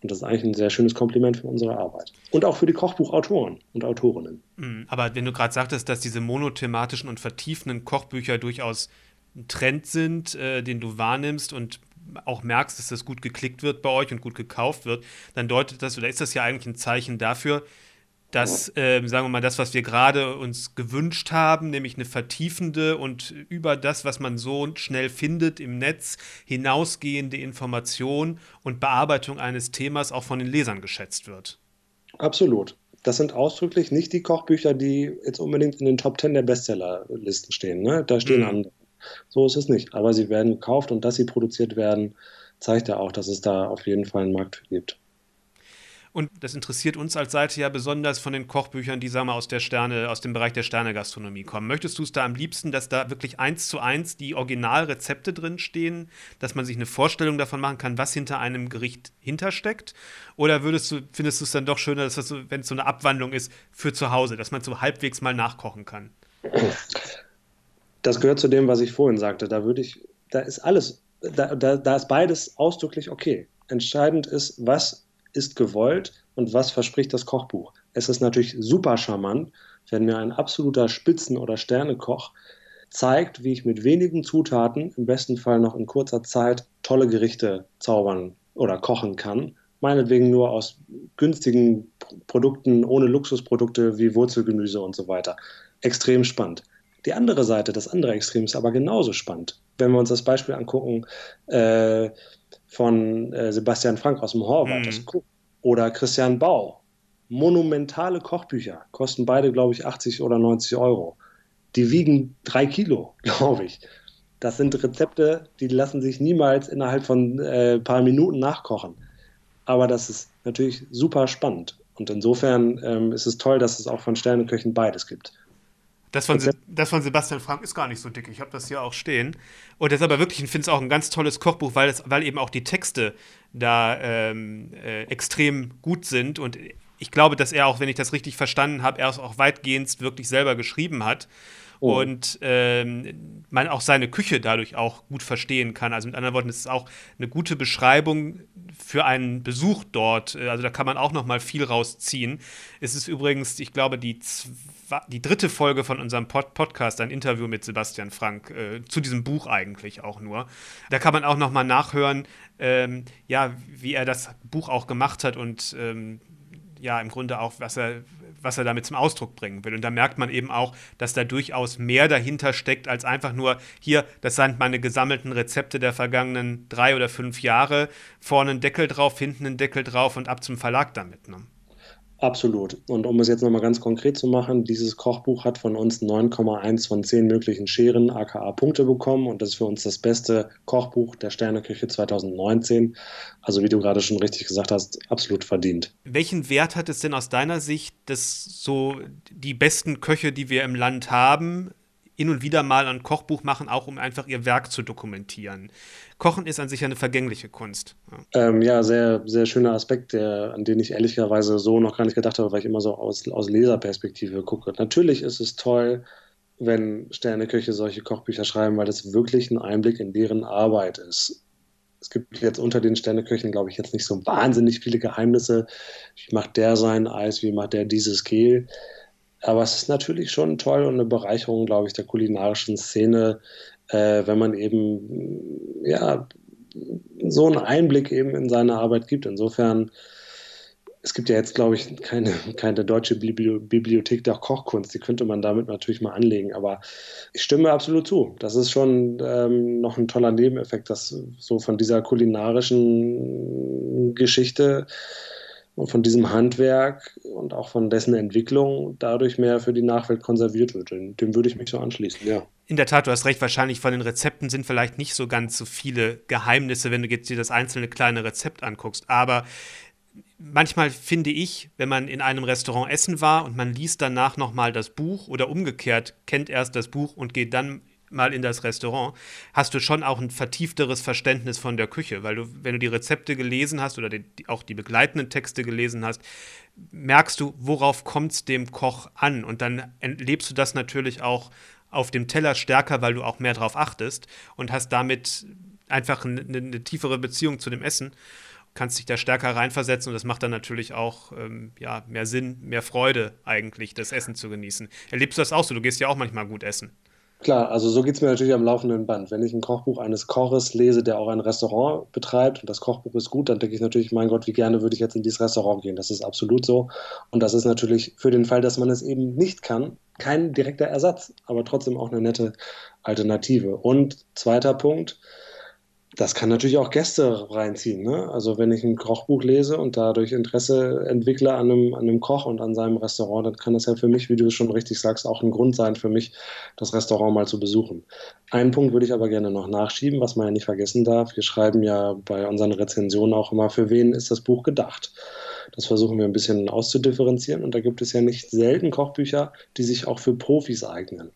Und das ist eigentlich ein sehr schönes Kompliment für unsere Arbeit. Und auch für die Kochbuchautoren und Autorinnen. Mhm. Aber wenn du gerade sagtest, dass diese monothematischen und vertiefenden Kochbücher durchaus ein Trend sind, äh, den du wahrnimmst und auch merkst, dass das gut geklickt wird bei euch und gut gekauft wird, dann deutet das oder ist das ja eigentlich ein Zeichen dafür, dass, äh, sagen wir mal, das, was wir gerade uns gewünscht haben, nämlich eine vertiefende und über das, was man so schnell findet im Netz, hinausgehende Information und Bearbeitung eines Themas auch von den Lesern geschätzt wird. Absolut. Das sind ausdrücklich nicht die Kochbücher, die jetzt unbedingt in den Top 10 der Bestsellerlisten stehen. Ne? Da stehen mhm. andere. So ist es nicht. Aber sie werden gekauft und dass sie produziert werden, zeigt ja auch, dass es da auf jeden Fall einen Markt für gibt. Und das interessiert uns als Seite ja besonders von den Kochbüchern, die, sagen wir, aus der Sterne, aus dem Bereich der Sternegastronomie kommen. Möchtest du es da am liebsten, dass da wirklich eins zu eins die Originalrezepte drin stehen, dass man sich eine Vorstellung davon machen kann, was hinter einem Gericht hintersteckt? Oder würdest du, findest du es dann doch schöner, dass das so, wenn es so eine Abwandlung ist für zu Hause, dass man so halbwegs mal nachkochen kann? Das gehört zu dem, was ich vorhin sagte. Da würde ich, da ist alles, da, da, da ist beides ausdrücklich okay. Entscheidend ist, was ist gewollt und was verspricht das Kochbuch. Es ist natürlich super charmant, wenn mir ein absoluter Spitzen- oder Sternekoch zeigt, wie ich mit wenigen Zutaten, im besten Fall noch in kurzer Zeit, tolle Gerichte zaubern oder kochen kann. Meinetwegen nur aus günstigen Produkten, ohne Luxusprodukte wie Wurzelgemüse und so weiter. Extrem spannend. Die andere Seite, das andere Extrem ist aber genauso spannend. Wenn wir uns das Beispiel angucken, äh, von äh, Sebastian Frank aus dem Horvath mhm. oder Christian Bau. Monumentale Kochbücher, kosten beide, glaube ich, 80 oder 90 Euro. Die wiegen drei Kilo, glaube ich. Das sind Rezepte, die lassen sich niemals innerhalb von äh, ein paar Minuten nachkochen. Aber das ist natürlich super spannend. Und insofern ähm, ist es toll, dass es auch von Sterneköchen beides gibt. Das von, das von Sebastian Frank ist gar nicht so dick. Ich habe das hier auch stehen. Und das ist aber wirklich, ich finde es auch ein ganz tolles Kochbuch, weil, es, weil eben auch die Texte da ähm, äh, extrem gut sind. Und ich glaube, dass er auch, wenn ich das richtig verstanden habe, er es auch weitgehend wirklich selber geschrieben hat. Oh. Und ähm, man auch seine Küche dadurch auch gut verstehen kann. Also mit anderen Worten, es ist auch eine gute Beschreibung für einen Besuch dort. Also da kann man auch noch mal viel rausziehen. Es ist übrigens, ich glaube, die, die dritte Folge von unserem Pod Podcast, ein Interview mit Sebastian Frank, äh, zu diesem Buch eigentlich auch nur. Da kann man auch noch mal nachhören, ähm, ja, wie er das Buch auch gemacht hat und ähm, ja, im Grunde auch, was er was er damit zum Ausdruck bringen will. Und da merkt man eben auch, dass da durchaus mehr dahinter steckt, als einfach nur hier, das sind meine gesammelten Rezepte der vergangenen drei oder fünf Jahre, vorne einen Deckel drauf, hinten einen Deckel drauf und ab zum Verlag damit. Ne? Absolut. Und um es jetzt nochmal ganz konkret zu machen, dieses Kochbuch hat von uns 9,1 von 10 möglichen Scheren aka Punkte bekommen und das ist für uns das beste Kochbuch der Sterneküche 2019. Also wie du gerade schon richtig gesagt hast, absolut verdient. Welchen Wert hat es denn aus deiner Sicht, dass so die besten Köche, die wir im Land haben, hin und wieder mal ein Kochbuch machen, auch um einfach ihr Werk zu dokumentieren. Kochen ist an sich eine vergängliche Kunst. Ja, ähm, ja sehr, sehr schöner Aspekt, der, an den ich ehrlicherweise so noch gar nicht gedacht habe, weil ich immer so aus, aus Leserperspektive gucke. Natürlich ist es toll, wenn Sterneköche solche Kochbücher schreiben, weil das wirklich ein Einblick in deren Arbeit ist. Es gibt jetzt unter den Sterneköchen, glaube ich, jetzt nicht so wahnsinnig viele Geheimnisse. Wie macht der sein Eis? Wie macht der dieses Gel? Aber es ist natürlich schon toll und eine Bereicherung, glaube ich, der kulinarischen Szene, äh, wenn man eben ja so einen Einblick eben in seine Arbeit gibt. Insofern, es gibt ja jetzt, glaube ich, keine, keine deutsche Bibliothek der Kochkunst, die könnte man damit natürlich mal anlegen. Aber ich stimme absolut zu. Das ist schon ähm, noch ein toller Nebeneffekt, dass so von dieser kulinarischen Geschichte und von diesem Handwerk und auch von dessen Entwicklung dadurch mehr für die Nachwelt konserviert wird. Dem würde ich mich so anschließen, ja. In der Tat, du hast recht, wahrscheinlich von den Rezepten sind vielleicht nicht so ganz so viele Geheimnisse, wenn du jetzt dir das einzelne kleine Rezept anguckst. Aber manchmal finde ich, wenn man in einem Restaurant essen war und man liest danach nochmal das Buch oder umgekehrt, kennt erst das Buch und geht dann mal in das Restaurant, hast du schon auch ein vertiefteres Verständnis von der Küche, weil du, wenn du die Rezepte gelesen hast oder die, auch die begleitenden Texte gelesen hast, merkst du, worauf kommt es dem Koch an und dann erlebst du das natürlich auch auf dem Teller stärker, weil du auch mehr drauf achtest und hast damit einfach eine, eine tiefere Beziehung zu dem Essen kannst dich da stärker reinversetzen und das macht dann natürlich auch ähm, ja, mehr Sinn, mehr Freude eigentlich, das Essen zu genießen. Erlebst du das auch so? Du gehst ja auch manchmal gut essen. Klar, also so geht es mir natürlich am laufenden Band. Wenn ich ein Kochbuch eines Koches lese, der auch ein Restaurant betreibt und das Kochbuch ist gut, dann denke ich natürlich, mein Gott, wie gerne würde ich jetzt in dieses Restaurant gehen. Das ist absolut so. Und das ist natürlich für den Fall, dass man es eben nicht kann, kein direkter Ersatz, aber trotzdem auch eine nette Alternative. Und zweiter Punkt, das kann natürlich auch Gäste reinziehen. Ne? Also wenn ich ein Kochbuch lese und dadurch Interesse entwickle an einem, an einem Koch und an seinem Restaurant, dann kann das ja für mich, wie du schon richtig sagst, auch ein Grund sein für mich, das Restaurant mal zu besuchen. Einen Punkt würde ich aber gerne noch nachschieben, was man ja nicht vergessen darf. Wir schreiben ja bei unseren Rezensionen auch immer, für wen ist das Buch gedacht. Das versuchen wir ein bisschen auszudifferenzieren und da gibt es ja nicht selten Kochbücher, die sich auch für Profis eignen.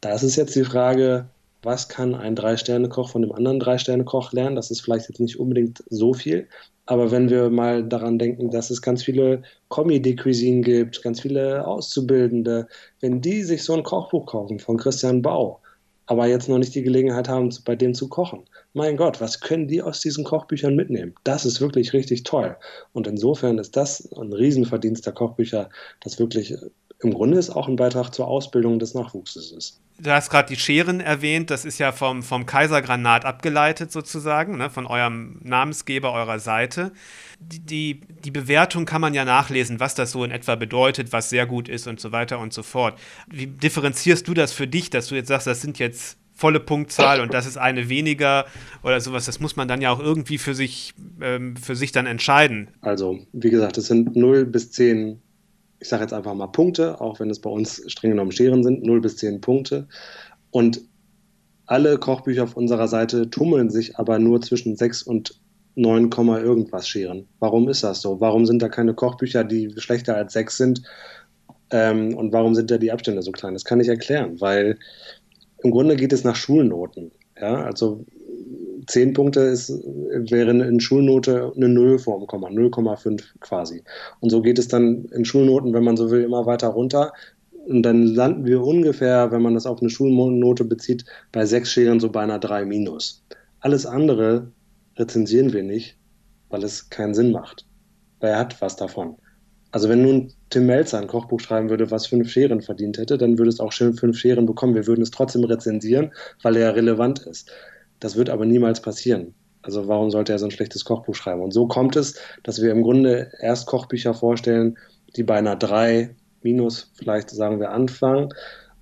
Da ist es jetzt die Frage, was kann ein Drei-Sterne-Koch von dem anderen Drei-Sterne-Koch lernen? Das ist vielleicht jetzt nicht unbedingt so viel, aber wenn wir mal daran denken, dass es ganz viele Comedy-Cuisine gibt, ganz viele Auszubildende, wenn die sich so ein Kochbuch kaufen von Christian Bau, aber jetzt noch nicht die Gelegenheit haben, bei dem zu kochen. Mein Gott, was können die aus diesen Kochbüchern mitnehmen? Das ist wirklich richtig toll. Und insofern ist das ein Riesenverdienst der Kochbücher, das wirklich im Grunde ist auch ein Beitrag zur Ausbildung des Nachwuchses ist. Du hast gerade die Scheren erwähnt, das ist ja vom, vom Kaisergranat abgeleitet sozusagen, ne, von eurem Namensgeber eurer Seite. Die, die, die, Bewertung kann man ja nachlesen, was das so in etwa bedeutet, was sehr gut ist und so weiter und so fort. Wie differenzierst du das für dich, dass du jetzt sagst, das sind jetzt volle Punktzahl und das ist eine weniger oder sowas. Das muss man dann ja auch irgendwie für sich, ähm, für sich dann entscheiden. Also, wie gesagt, es sind 0 bis 10 ich sage jetzt einfach mal Punkte, auch wenn es bei uns streng genommen Scheren sind, 0 bis 10 Punkte. Und alle Kochbücher auf unserer Seite tummeln sich aber nur zwischen 6 und 9, irgendwas Scheren. Warum ist das so? Warum sind da keine Kochbücher, die schlechter als 6 sind? Ähm, und warum sind da die Abstände so klein? Das kann ich erklären, weil im Grunde geht es nach Schulnoten. Ja, also 10 Punkte ist, wären in Schulnote eine Null vorm Komma, 0,5 quasi. Und so geht es dann in Schulnoten, wenn man so will, immer weiter runter. Und dann landen wir ungefähr, wenn man das auf eine Schulnote bezieht, bei sechs Scheren so bei einer 3 minus. Alles andere rezensieren wir nicht, weil es keinen Sinn macht. Wer hat was davon? Also wenn nun Tim Melzer ein Kochbuch schreiben würde, was fünf Scheren verdient hätte, dann würde es auch schön fünf Scheren bekommen. Wir würden es trotzdem rezensieren, weil er relevant ist. Das wird aber niemals passieren. Also warum sollte er so ein schlechtes Kochbuch schreiben? Und so kommt es, dass wir im Grunde erst Kochbücher vorstellen, die bei einer 3 minus vielleicht sagen wir anfangen.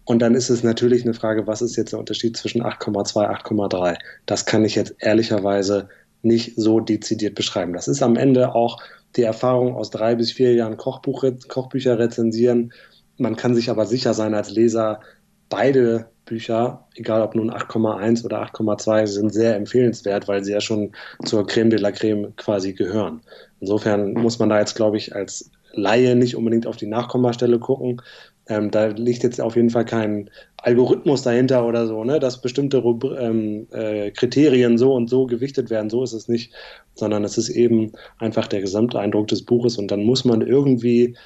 Und dann ist es natürlich eine Frage, was ist jetzt der Unterschied zwischen 8,2 8,3? Das kann ich jetzt ehrlicherweise nicht so dezidiert beschreiben. Das ist am Ende auch die Erfahrung aus drei bis vier Jahren Kochbuch, Kochbücher rezensieren. Man kann sich aber sicher sein als Leser, beide Bücher, egal ob nun 8,1 oder 8,2, sind sehr empfehlenswert, weil sie ja schon zur Creme de la Creme quasi gehören. Insofern muss man da jetzt, glaube ich, als Laie nicht unbedingt auf die Nachkommastelle gucken. Ähm, da liegt jetzt auf jeden Fall kein Algorithmus dahinter oder so, ne, dass bestimmte ähm, äh, Kriterien so und so gewichtet werden. So ist es nicht, sondern es ist eben einfach der Gesamteindruck des Buches und dann muss man irgendwie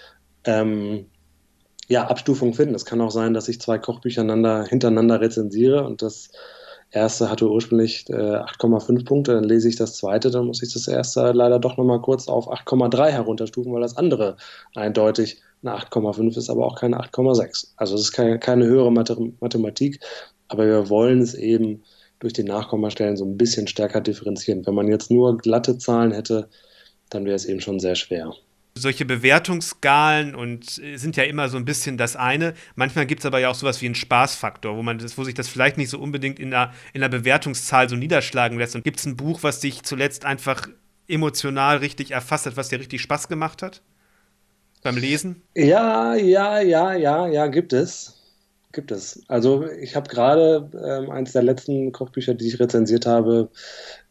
ähm, ja, Abstufung finden. Es kann auch sein, dass ich zwei Kochbücher hintereinander rezensiere und das erste hatte ursprünglich äh, 8,5 Punkte, dann lese ich das zweite, dann muss ich das erste leider doch nochmal kurz auf 8,3 herunterstufen, weil das andere eindeutig eine 8,5 ist, aber auch keine 8,6. Also es ist keine, keine höhere Mathematik, aber wir wollen es eben durch die Nachkommastellen so ein bisschen stärker differenzieren. Wenn man jetzt nur glatte Zahlen hätte, dann wäre es eben schon sehr schwer solche Bewertungsskalen und äh, sind ja immer so ein bisschen das eine. Manchmal gibt es aber ja auch sowas wie einen Spaßfaktor, wo man das, wo sich das vielleicht nicht so unbedingt in der, in der Bewertungszahl so niederschlagen lässt. Und gibt es ein Buch, was dich zuletzt einfach emotional richtig erfasst hat, was dir richtig Spaß gemacht hat? Beim Lesen? Ja, ja, ja, ja, ja, gibt es. Gibt es. Also ich habe gerade ähm, eins der letzten Kochbücher, die ich rezensiert habe,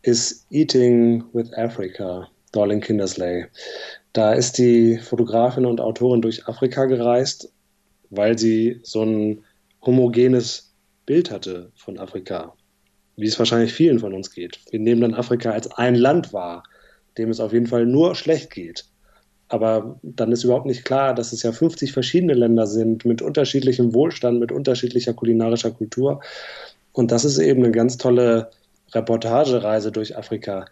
ist Eating with Africa, Darling Kindersley. Da ist die Fotografin und Autorin durch Afrika gereist, weil sie so ein homogenes Bild hatte von Afrika, wie es wahrscheinlich vielen von uns geht. Wir nehmen dann Afrika als ein Land wahr, dem es auf jeden Fall nur schlecht geht. Aber dann ist überhaupt nicht klar, dass es ja 50 verschiedene Länder sind mit unterschiedlichem Wohlstand, mit unterschiedlicher kulinarischer Kultur. Und das ist eben eine ganz tolle Reportagereise durch Afrika.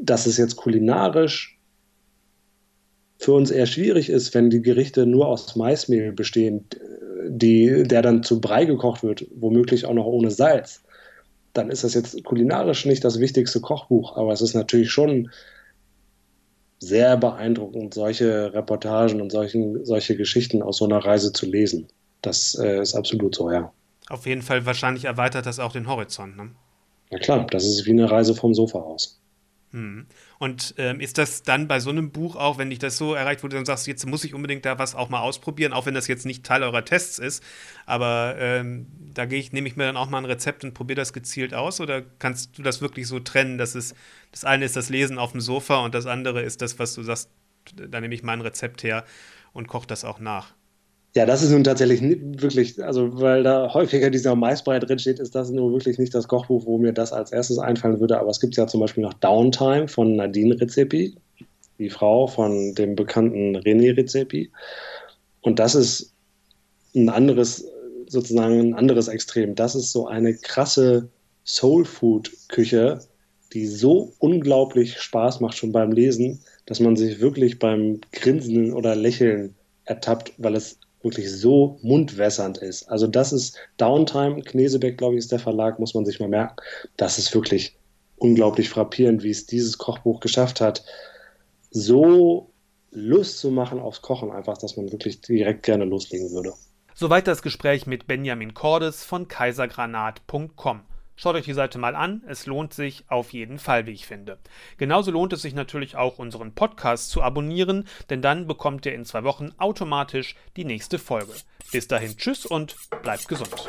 Dass es jetzt kulinarisch für uns eher schwierig ist, wenn die Gerichte nur aus Maismehl bestehen, die, der dann zu Brei gekocht wird, womöglich auch noch ohne Salz, dann ist das jetzt kulinarisch nicht das wichtigste Kochbuch, aber es ist natürlich schon sehr beeindruckend, solche Reportagen und solchen, solche Geschichten aus so einer Reise zu lesen. Das äh, ist absolut so, ja. Auf jeden Fall wahrscheinlich erweitert das auch den Horizont. Ne? Na klar, das ist wie eine Reise vom Sofa aus. Hm. Und ähm, ist das dann bei so einem Buch auch, wenn dich das so erreicht, du dann sagst, jetzt muss ich unbedingt da was auch mal ausprobieren, auch wenn das jetzt nicht Teil eurer Tests ist, aber ähm, da gehe ich, nehme ich mir dann auch mal ein Rezept und probiere das gezielt aus oder kannst du das wirklich so trennen, dass es das eine ist das Lesen auf dem Sofa und das andere ist das, was du sagst, da nehme ich mal ein Rezept her und koche das auch nach? Ja, das ist nun tatsächlich wirklich, also weil da häufiger dieser Maisbrei drin steht, ist das nur wirklich nicht das Kochbuch, wo mir das als erstes einfallen würde. Aber es gibt ja zum Beispiel noch Downtime von Nadine Rezepi, die Frau von dem bekannten René Rezepi. Und das ist ein anderes, sozusagen ein anderes Extrem. Das ist so eine krasse Soul-Food-Küche, die so unglaublich Spaß macht schon beim Lesen, dass man sich wirklich beim Grinsen oder Lächeln ertappt, weil es wirklich so mundwässernd ist. Also das ist Downtime, Knesebeck, glaube ich, ist der Verlag, muss man sich mal merken. Das ist wirklich unglaublich frappierend, wie es dieses Kochbuch geschafft hat, so Lust zu machen aufs Kochen, einfach, dass man wirklich direkt gerne loslegen würde. Soweit das Gespräch mit Benjamin Cordes von kaisergranat.com. Schaut euch die Seite mal an, es lohnt sich auf jeden Fall, wie ich finde. Genauso lohnt es sich natürlich auch, unseren Podcast zu abonnieren, denn dann bekommt ihr in zwei Wochen automatisch die nächste Folge. Bis dahin, tschüss und bleibt gesund.